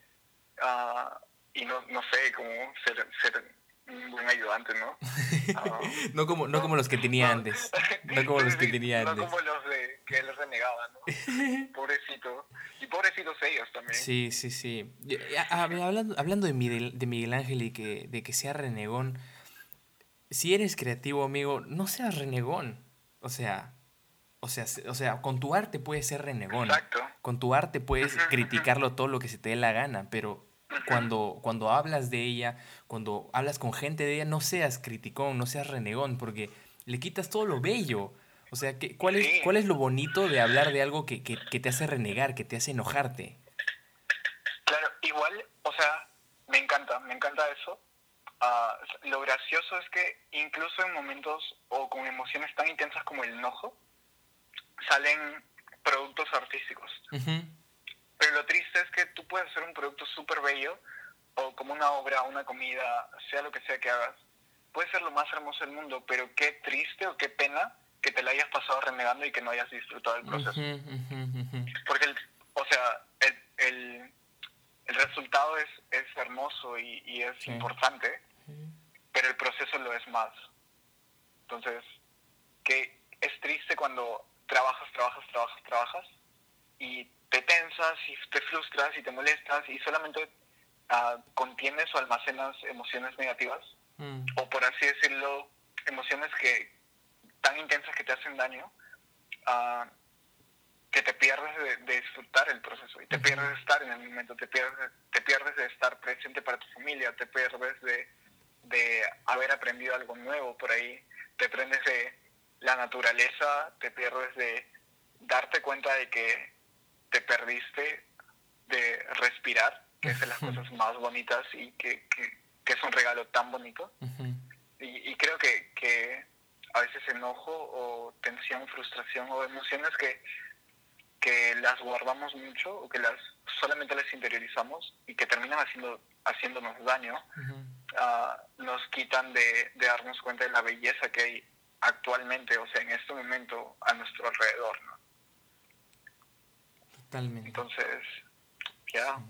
ah, y no, no sé, como ser, ser un buen ayudante, ¿no? (laughs) Ah, No como, no como los que tenía antes. (laughs) No como los que tenía no antes. como los de que él renegaba, ¿no? (laughs) Pobrecito. Y pobrecitos ellos también. Sí, sí, sí. Hablando, hablando de, Miguel, de Miguel Ángel y que, de que sea renegón, si eres creativo, amigo, no seas renegón. O sea, o sea, se- o sea, con tu arte puedes ser renegón. Exacto. Con tu arte puedes criticarlo todo lo que se te dé la gana, pero. Cuando, cuando hablas de ella, cuando hablas con gente de ella, no seas criticón, no seas renegón, porque le quitas todo lo bello. O sea, ¿qué- cuál, es, Sí. ¿cuál es lo bonito de hablar de algo que, que, que te hace renegar, que te hace enojarte? Claro, igual, o sea, me encanta, me encanta eso. Ah, lo gracioso es que incluso en momentos o con emociones tan intensas como el enojo, salen productos artísticos. Ujú. Pero lo triste es que tú puedes hacer un producto súper bello, o como una obra, una comida, sea lo que sea que hagas. Puede ser lo más hermoso del mundo, pero qué triste o qué pena que te la hayas pasado renegando y que no hayas disfrutado del proceso. Porque, el, o sea, el, el, el resultado es, es hermoso y, y es Sí. importante, pero el proceso lo es más. Entonces, que es triste cuando trabajas, trabajas, trabajas, trabajas y te tensas y te frustras y te molestas y solamente ah, contienes o almacenas emociones negativas Mm. o por así decirlo, emociones que tan intensas que te hacen daño, ah, que te pierdes de, de disfrutar el proceso y te pierdes de estar en el momento, te pierdes, te pierdes de estar presente para tu familia, te pierdes de, de haber aprendido algo nuevo por ahí, te pierdes de la naturaleza, te pierdes de, darte cuenta de que te perdiste de respirar, que es de las cosas más bonitas y que, que, es un regalo tan bonito. y, creo que, que a veces enojo o tensión, frustración o emociones que, que las guardamos mucho o que las solamente las interiorizamos y que terminan haciendo, haciéndonos daño, ah, nos quitan de, de, darnos cuenta de la belleza que hay actualmente, o sea, en este momento a nuestro alrededor. ¿no? Totalmente. Entonces, ya.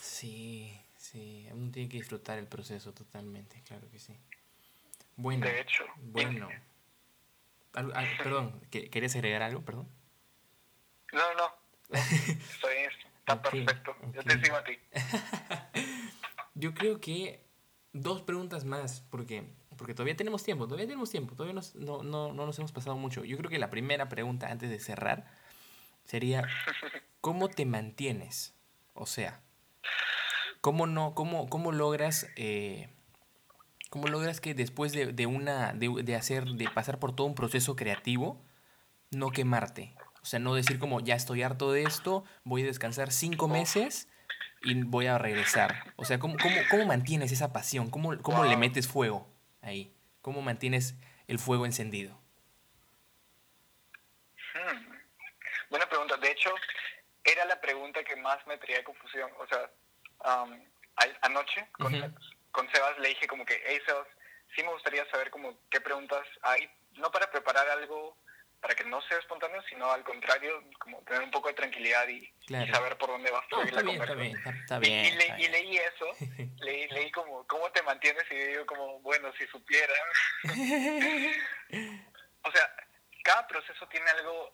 Sí, sí, uno tiene que disfrutar el proceso totalmente, claro que sí. Bueno, de hecho. Bueno. perdón, ¿querías agregar algo? Perdón. No, no. Estoy perfecto. Yo te sigo a ti. (laughs) Yo creo que dos preguntas más, porque, porque todavía tenemos tiempo, todavía tenemos tiempo, todavía no, no, no nos hemos pasado mucho. Yo creo que la primera pregunta antes de cerrar sería, ¿cómo te mantienes? O sea, ¿cómo, no, cómo, cómo logras... Eh, ¿Cómo logras que después de, de una, de, de, hacer, de pasar por todo un proceso creativo, no quemarte? O sea, no decir como, ya estoy harto de esto, voy a descansar cinco meses y voy a regresar. O sea, ¿cómo, cómo, cómo mantienes esa pasión? ¿Cómo, cómo le metes fuego ahí? ¿Cómo mantienes el fuego encendido? Hmm. Buena pregunta. De hecho, era la pregunta que más me traía confusión. O sea, anoche con, con Sebas le dije como que, hey Sebas, sí me gustaría saber como qué preguntas hay, no para preparar algo para que no sea espontáneo, sino al contrario, como tener un poco de tranquilidad y, saber por dónde va a fluir la conversación. y, leí eso, (laughs) leí, leí como, ¿cómo te mantienes? Y digo como, bueno, si supieran. (laughs) (laughs) o sea, cada proceso tiene algo,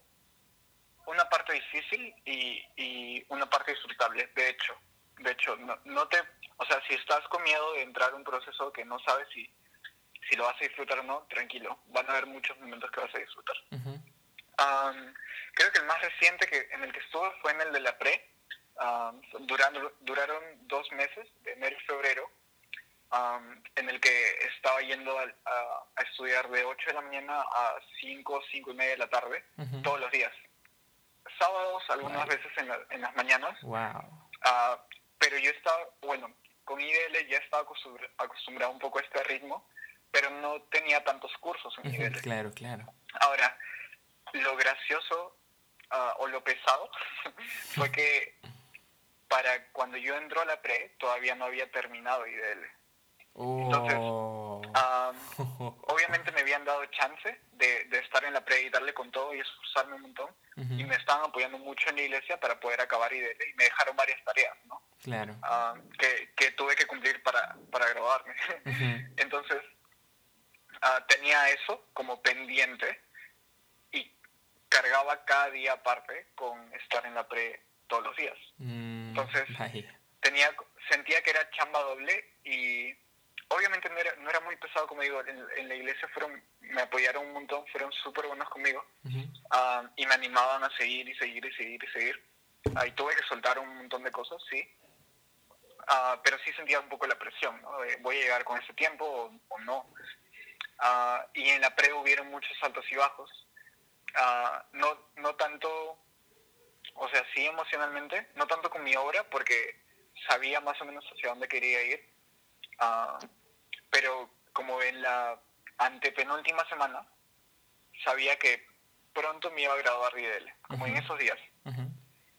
una parte difícil y, y una parte disfrutable, de hecho. De hecho, no, no te o sea, si estás con miedo de entrar a un proceso que no sabes si, si lo vas a disfrutar o no, tranquilo. Van a haber muchos momentos que vas a disfrutar. creo que el más reciente que en el que estuve fue en el de la pre. duraron, duraron dos meses, de enero y febrero, en el que estaba yendo a, a, estudiar de 8 de la mañana a 5, 5 y media de la tarde, todos los días. Sábados, algunas veces en, en, las mañanas. Wow. Ah, pero yo estaba, bueno, con IDL ya estaba acostumbrado un poco a este ritmo, pero no tenía tantos cursos en IDL. Claro, claro. Ahora, lo gracioso ah, o lo pesado (laughs) fue que para cuando yo entró a la pre todavía no había terminado IDL. Entonces, oh. (laughs) obviamente me habían dado chance de, de, estar en la pre y darle con todo y esforzarme un montón. Y me estaban apoyando mucho en la iglesia para poder acabar IDL y me dejaron varias tareas, ¿no? Claro. que, que, tuve que cumplir para, para graduarme. (laughs) Entonces, uh, tenía eso como pendiente y cargaba cada día aparte con estar en la pre todos los días. Mm, Entonces, tenía sentía que era chamba doble y obviamente no era, no era muy pesado, como digo, en, la iglesia fueron, me apoyaron un montón, fueron súper buenos conmigo ah, y me animaban a seguir y seguir y seguir y seguir. Ahí tuve que soltar un montón de cosas, sí. Ah, pero sí sentía un poco la presión, ¿no? voy a llegar con ese tiempo o, no. Ah, y en la pre hubieron muchos altos y bajos. no, no tanto, o sea, sí emocionalmente, no tanto con mi obra, porque sabía más o menos hacia dónde quería ir Ah, pero como en la antepenúltima semana, sabía que pronto me iba a graduar de IDL, como en esos días.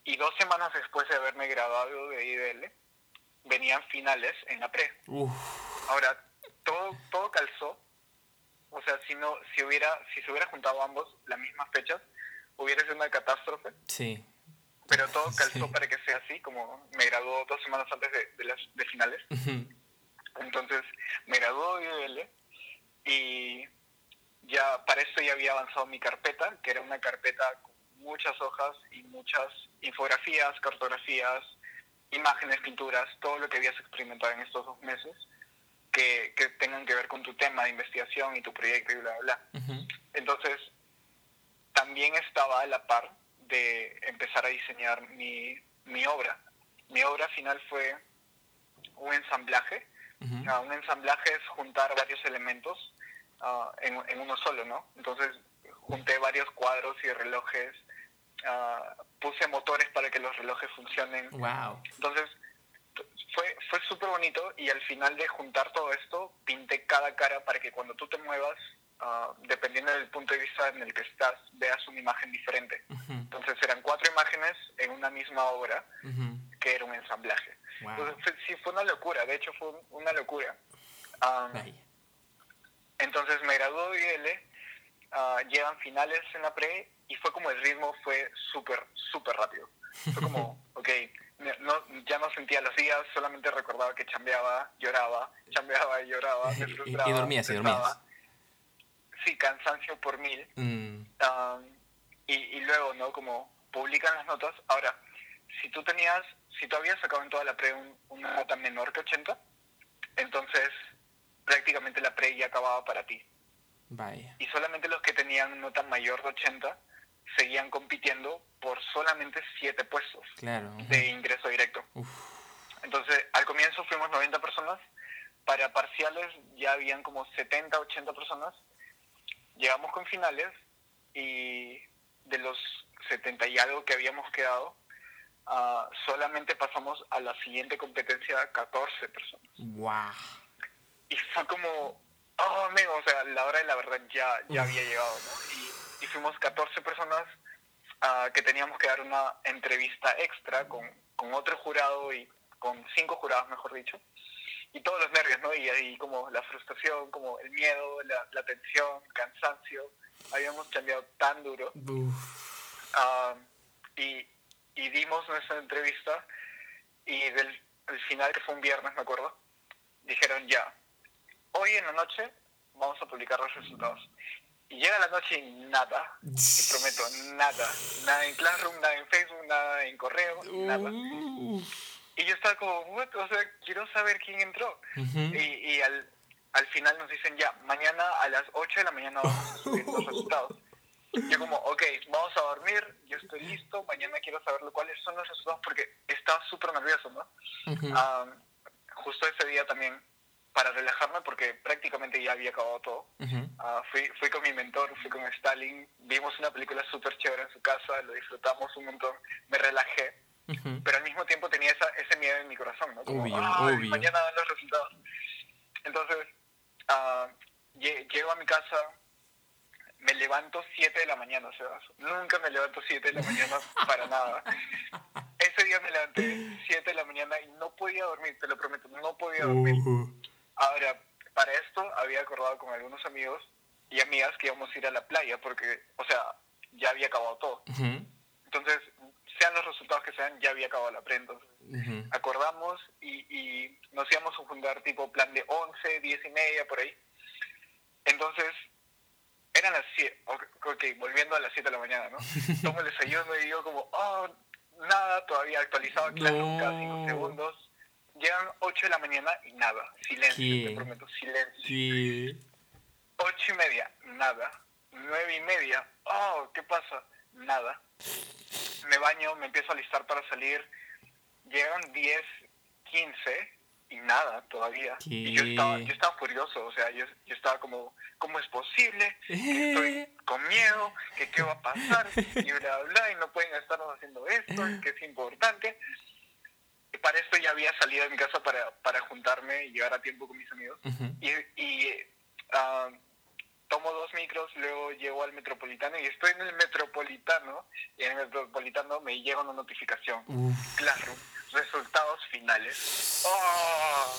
Y dos semanas después de haberme graduado de IDL, venían finales en la pre. Ahora, todo, todo calzó. O sea, si no, si hubiera, si se hubiera juntado ambos las mismas fechas, hubiera sido una catástrofe. Sí. Pero todo (laughs) calzó para que sea así, como me graduó dos semanas antes de, las de finales. Entonces me graduó de IDL y ya para esto ya había avanzado mi carpeta, que era una carpeta con muchas hojas y muchas infografías, cartografías, imágenes, pinturas, todo lo que habías experimentado en estos dos meses que, que tengan que ver con tu tema de investigación y tu proyecto y bla, bla, bla. Entonces, también estaba a la par de empezar a diseñar mi, mi obra. Mi obra final fue un ensamblaje Ah, un ensamblaje es juntar varios elementos ah, en, uno solo, ¿no? Entonces junté varios cuadros y relojes, ah, puse motores para que los relojes funcionen. Wow. Entonces, fue, fue súper bonito y al final de juntar todo esto, pinté cada cara para que cuando tú te muevas, ah, dependiendo del punto de vista en el que estás, veas una imagen diferente. Entonces eran cuatro imágenes en una misma obra, que era un ensamblaje. Entonces sí, fue una locura, de hecho fue una locura. entonces me graduó de IL, uh, llegan finales en la pre y fue como el ritmo fue súper, súper rápido. Fue como, (laughs) ok, no, ya no sentía los días, solamente recordaba que chambeaba, lloraba, chambeaba y lloraba, me (laughs) frustraba. y, dormías, y dormías. Sí, cansancio por mil. Mm. y, y luego, ¿no? Como publican las notas. Ahora, si tú tenías, si tú habías sacado en toda la pre una nota menor que 80, entonces prácticamente la pre ya acababa para ti. Vaya. Y solamente los que tenían nota mayor de 80 seguían compitiendo por solamente 7 puestos de ingreso directo. Entonces, al comienzo fuimos 90 personas, para parciales ya habían como 70, 80 personas. Llegamos con finales y de los 70 y algo que habíamos quedado, uh, solamente pasamos a la siguiente competencia 14 personas. ¡Wow! Y fue como, oh, amigo, o sea, la hora de la verdad ya, ya había llegado, ¿no? Y, y fuimos 14 personas uh, que teníamos que dar una entrevista extra con, con otro jurado y con cinco jurados, mejor dicho y todos los nervios, ¿no? Y ahí como la frustración, como el miedo, la, la tensión, cansancio. Habíamos cambiado tan duro. Uh, y, y dimos nuestra entrevista y del el final, que fue un viernes, me acuerdo, dijeron ya, hoy en la noche vamos a publicar los resultados. Y llega la noche y nada, te prometo, nada. Nada en Classroom, nada en Facebook, nada en correo, nada. Y yo estaba como, o sea, quiero saber quién entró. Y, y al, al final nos dicen ya, mañana a las 8 de la mañana vamos a subir los resultados. (laughs) Yo como, ok, vamos a dormir, yo estoy listo, mañana quiero saber cuáles son los resultados porque estaba súper nervioso, ¿no? justo ese día también, para relajarme, porque prácticamente ya había acabado todo, ah, fui, fui con mi mentor, fui con Stalin, vimos una película súper chévere en su casa, lo disfrutamos un montón, me relajé, pero al mismo tiempo tenía esa, ese miedo en mi corazón, ¿no? Como, mañana dan los resultados. Entonces, uh, llego a mi casa, me levanto 7 de la mañana, sea, nunca me levanto 7 de la mañana para nada. Ese día me levanté 7 de la mañana y no podía dormir, te lo prometo, no podía dormir. Ahora, para esto había acordado con algunos amigos y amigas que íbamos a ir a la playa porque, o sea, ya había acabado todo. Entonces, sean los resultados que sean, ya había acabado la pre. Entonces, acordamos y, y nos íbamos a fundar tipo plan de 11, 10 y media, por ahí. Entonces, eran las 7, ok, volviendo a las 7 de la mañana, ¿no? (laughs) Tomo el desayuno y digo como, oh, nada, todavía actualizado clase cada 5 segundos. Llegan 8 de la mañana y nada, silencio, te prometo, silencio. ¿Qué? 8 y media, nada. 9 y media, oh, ¿qué pasa? Nada. Me baño, me empiezo a listar para salir. Llegan 10, 15 y nada todavía. Y yo estaba, yo estaba furioso, o sea, yo, yo estaba como, ¿cómo es posible? Que estoy (laughs) con miedo, que qué va a pasar, y bla, bla, y no pueden estarnos haciendo esto, que es importante. Y para esto ya había salido de mi casa para, para juntarme y llegar a tiempo con mis amigos. Y, y uh, tomo dos micros, luego llego al metropolitano y estoy en el metropolitano, y en el metropolitano me llega una notificación. Classroom resultados finales. ¡Oh!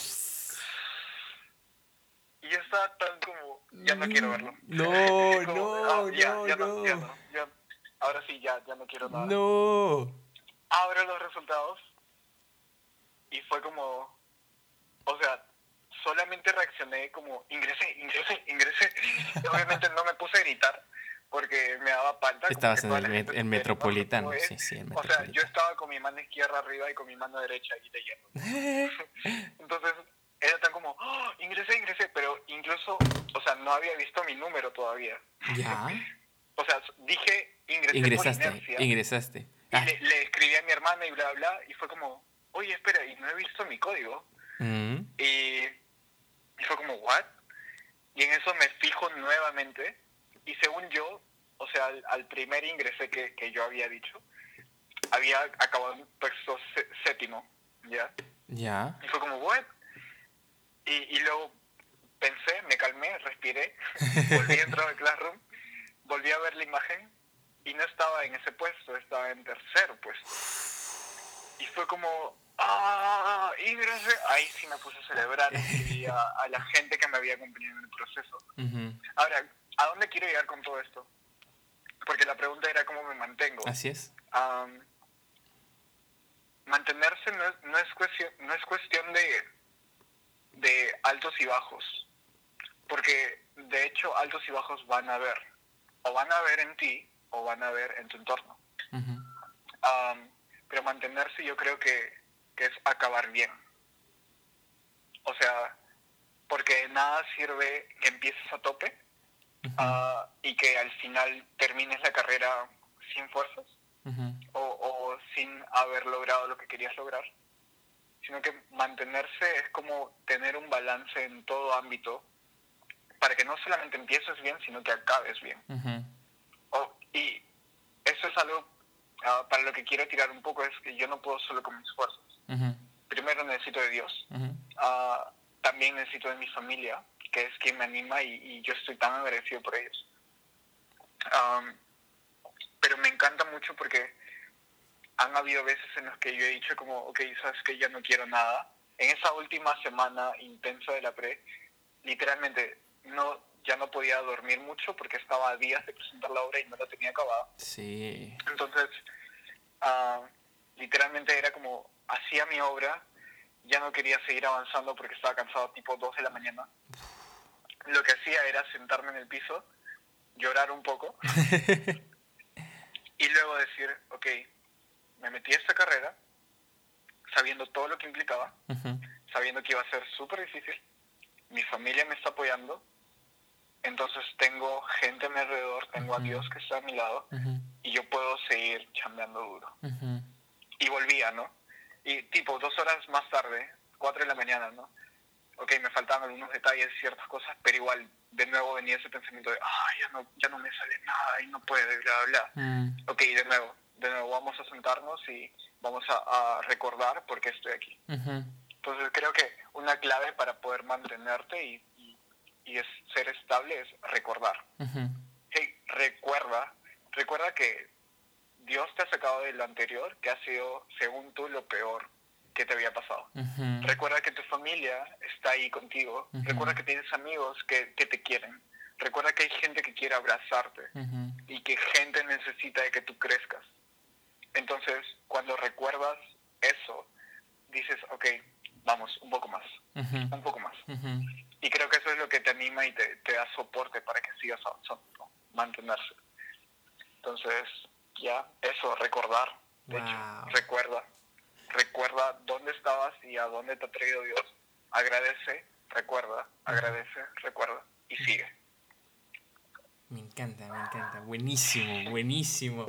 Y yo estaba tan como, ya no quiero verlo. No, (laughs) no, ya, no, ya, no, ya ahora sí, ya, ya no quiero nada. No. Abro los resultados y fue como, o sea, solamente reaccioné como, ingresé, ingresé, ingresé. (laughs) Obviamente no me puse a gritar porque me daba falta. Estabas en el, metropolitano, sí, sí, O sea, yo estaba con mi mano izquierda arriba y con mi mano derecha ahí leyendo. (laughs) Entonces, era tan como, oh, ingresé, ingresé, pero incluso, o sea, no había visto mi número todavía. Ya. (laughs) o sea, dije, ingresé ingresaste, por ingresaste. Y le, le, escribí a mi hermana y bla, bla, y fue como, oye, espera, y no he visto mi código. Mm. Y, y fue como, ¿what? Y en eso me fijo nuevamente y según yo, o sea, al, primer ingreso que, que, yo había dicho, había acabado en texto séptimo, ¿ya? Ya. Y fue como, ¿what? Y, y luego pensé, me calmé, respiré, (laughs) volví a entrar al Classroom, volví a ver la imagen y no estaba en ese puesto, estaba en tercero puesto. Y fue como, ¡ah! Ingresé. Ahí sí me puse a celebrar y (laughs) a, a, la gente que me había acompañado en el proceso. Ahora, ¿a dónde quiero llegar con todo esto? Porque la pregunta era cómo me mantengo. Así es. mantenerse no es, no es, cuestión, no es cuestión de, de altos y bajos. Porque de hecho altos y bajos van a haber. O van a haber en ti o van a haber en tu entorno. pero mantenerse yo creo que, que es acabar bien. O sea, porque nada sirve que empieces a tope Ah, y que al final termines la carrera sin fuerzas o, o, sin haber logrado lo que querías lograr, sino que mantenerse es como tener un balance en todo ámbito para que no solamente empieces bien, sino que acabes bien. y eso es algo ah, para lo que quiero tirar un poco, es que yo no puedo solo con mis fuerzas. Primero necesito de Dios, uh, también necesito de mi familia, que es quien me anima y, yo estoy tan agradecido por ellos. pero me encanta mucho porque han habido veces en las que yo he dicho como, ok, sabes que ya no quiero nada. En esa última semana intensa de la pre, literalmente no ya no podía dormir mucho porque estaba a días de presentar la obra y no la tenía acabada. Sí. Entonces, ah, literalmente era como, hacía mi obra, ya no quería seguir avanzando porque estaba cansado tipo 2 de la mañana lo que hacía era sentarme en el piso, llorar un poco (laughs) y luego decir, ok, me metí a esta carrera sabiendo todo lo que implicaba, sabiendo que iba a ser súper difícil, mi familia me está apoyando, entonces tengo gente a mi alrededor, tengo a Dios que está a mi lado y yo puedo seguir chambeando duro. Y volvía, ¿no? Y tipo, dos horas más tarde, cuatro de la mañana, ¿no? Ok, me faltaban algunos detalles, ciertas cosas, pero igual de nuevo venía ese pensamiento de, ah, ya no, ya no me sale nada y no puede, bla, bla. Mm. Ok, de nuevo, de nuevo vamos a sentarnos y vamos a, recordar por qué estoy aquí. Entonces creo que una clave para poder mantenerte y, y, es ser estable es recordar. Hey, recuerda, recuerda que Dios te ha sacado de lo anterior, que ha sido, según tú, lo peor que te había pasado. Recuerda que tu familia está ahí contigo. Recuerda que tienes amigos que, que, te quieren. Recuerda que hay gente que quiere abrazarte y que gente necesita de que tú crezcas. Entonces, cuando recuerdas eso, dices, ok, vamos, un poco más, un poco más. Y creo que eso es lo que te anima y te, te da soporte para que sigas avanzando, mantenerse. Entonces, ya, eso, recordar. De hecho, recuerda recuerda dónde estabas y a dónde te ha traído Dios. Agradece, recuerda, agradece, recuerda y sigue. Me encanta, me encanta. Buenísimo, buenísimo.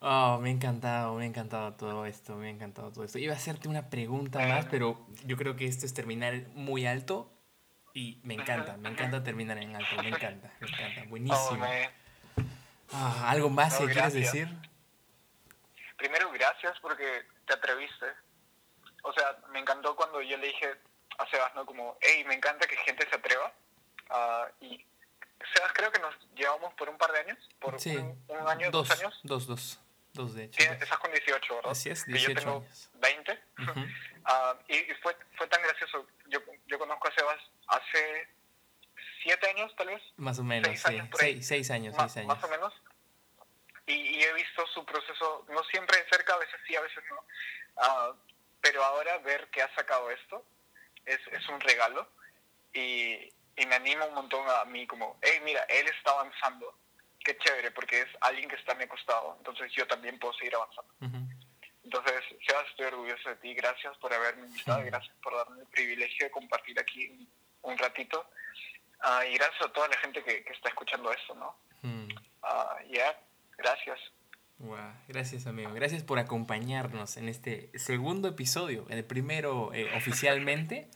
Oh, me ha encantado, me ha encantado todo esto, me ha encantado todo esto. Iba a hacerte una pregunta más, pero yo creo que esto es terminar muy alto y me encanta, me encanta terminar en alto, me encanta, me encanta, (laughs) buenísimo. Ah, ¿Algo más que quieres decir? Primero, gracias porque te atreviste. O sea, me encantó cuando yo le dije a Sebas, ¿no? Como, hey, me encanta que gente se atreva. Uh, y Sebas, creo que nos llevamos por un par de años, por un, año, dos, años. Dos, dos. Dos, de hecho. Sí, estás con 18, ¿verdad? Así es, 18 que yo tengo años. 20. (laughs) Ah, y, fue, fue tan gracioso. Yo, yo conozco a Sebas hace siete años, tal vez. Más o menos, seis sí. Años, seis, seis, años, seis años. Más o menos y, he visto su proceso, no siempre de cerca, a veces sí, a veces no, uh, pero ahora ver que ha sacado esto es, es un regalo y, y, me anima un montón a mí como, hey, mira, él está avanzando, qué chévere, porque es alguien que está a mi costado, entonces yo también puedo seguir avanzando. Entonces, Sebas, estoy orgulloso de ti, gracias por haberme invitado, gracias por darme el privilegio de compartir aquí un, ratito. Uh, y gracias a toda la gente que, que está escuchando esto, ¿no? Uh, yeah, Gracias. gracias amigo, gracias por acompañarnos en este segundo episodio, el primero eh, oficialmente.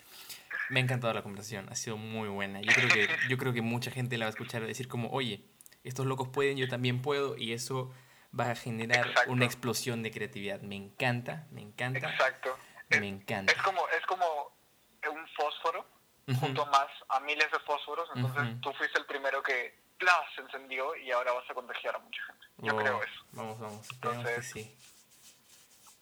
Me ha encantado la conversación, ha sido muy buena. Yo creo que, yo creo que mucha gente la va a escuchar decir como, oye, estos locos pueden, yo también puedo, y eso va a generar una explosión de creatividad. Me encanta, me encanta. Exacto. Me encanta. Es como, es como un fósforo junto más a miles de fósforos, entonces tú fuiste el primero que se encendió y ahora vas a contagiar a mucha gente. Yo oh, creo eso. Vamos, vamos. Entonces, sí.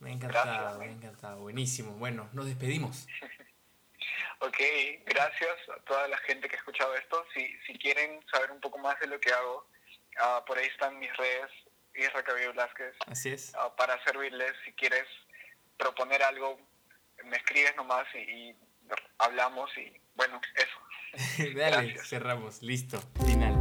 Me ha encantado, me ha encantado. Buenísimo. Bueno, nos despedimos. (laughs) ok, gracias a toda la gente que ha escuchado esto. Si, si quieren saber un poco más de lo que hago, uh, por ahí están mis redes, Isra Cabello Blasquez. Así es. Uh, para servirles, si quieres proponer algo, me escribes nomás y, y hablamos y bueno, eso. (laughs) Dale, cerramos. Listo. Final.